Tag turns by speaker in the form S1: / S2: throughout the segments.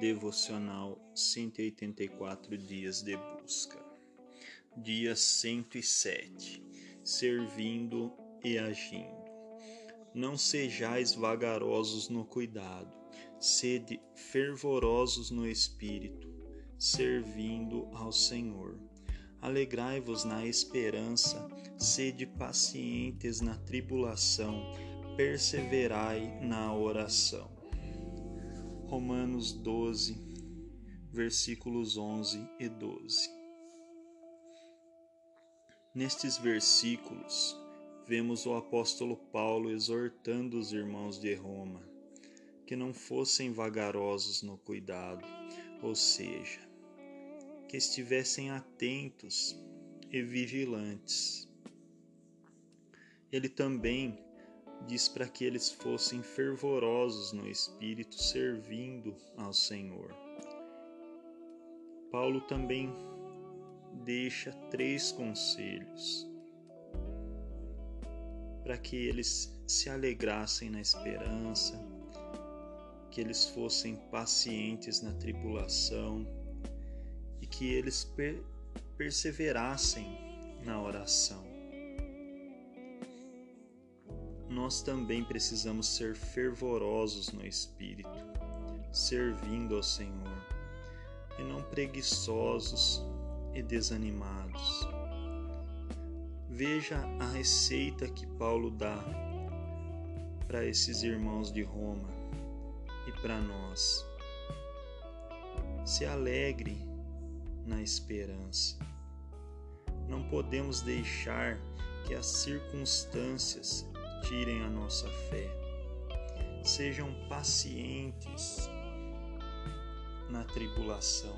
S1: Devocional 184 Dias de Busca. Dia 107 Servindo e agindo. Não sejais vagarosos no cuidado, sede fervorosos no espírito, servindo ao Senhor. Alegrai-vos na esperança, sede pacientes na tribulação, perseverai na oração. Romanos 12, versículos 11 e 12. Nestes versículos, vemos o apóstolo Paulo exortando os irmãos de Roma que não fossem vagarosos no cuidado, ou seja, que estivessem atentos e vigilantes. Ele também diz para que eles fossem fervorosos no espírito, servindo ao Senhor. Paulo também deixa três conselhos para que eles se alegrassem na esperança, que eles fossem pacientes na tribulação e que eles per perseverassem na oração nós também precisamos ser fervorosos no espírito, servindo ao Senhor, e não preguiçosos e desanimados. Veja a receita que Paulo dá para esses irmãos de Roma e para nós. Se alegre na esperança. Não podemos deixar que as circunstâncias tirem a nossa fé. Sejam pacientes na tribulação.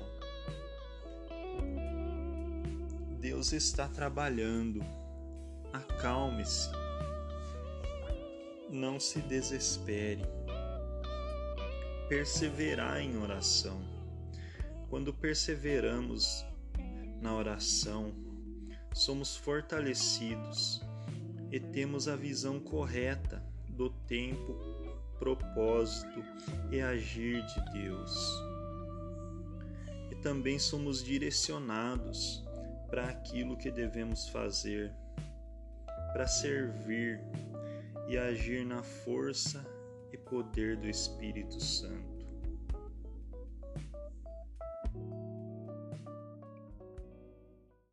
S1: Deus está trabalhando. Acalme-se. Não se desespere. Perseverar em oração. Quando perseveramos na oração, somos fortalecidos e temos a visão correta do tempo, propósito e agir de Deus. E também somos direcionados para aquilo que devemos fazer, para servir e agir na força e poder do Espírito Santo.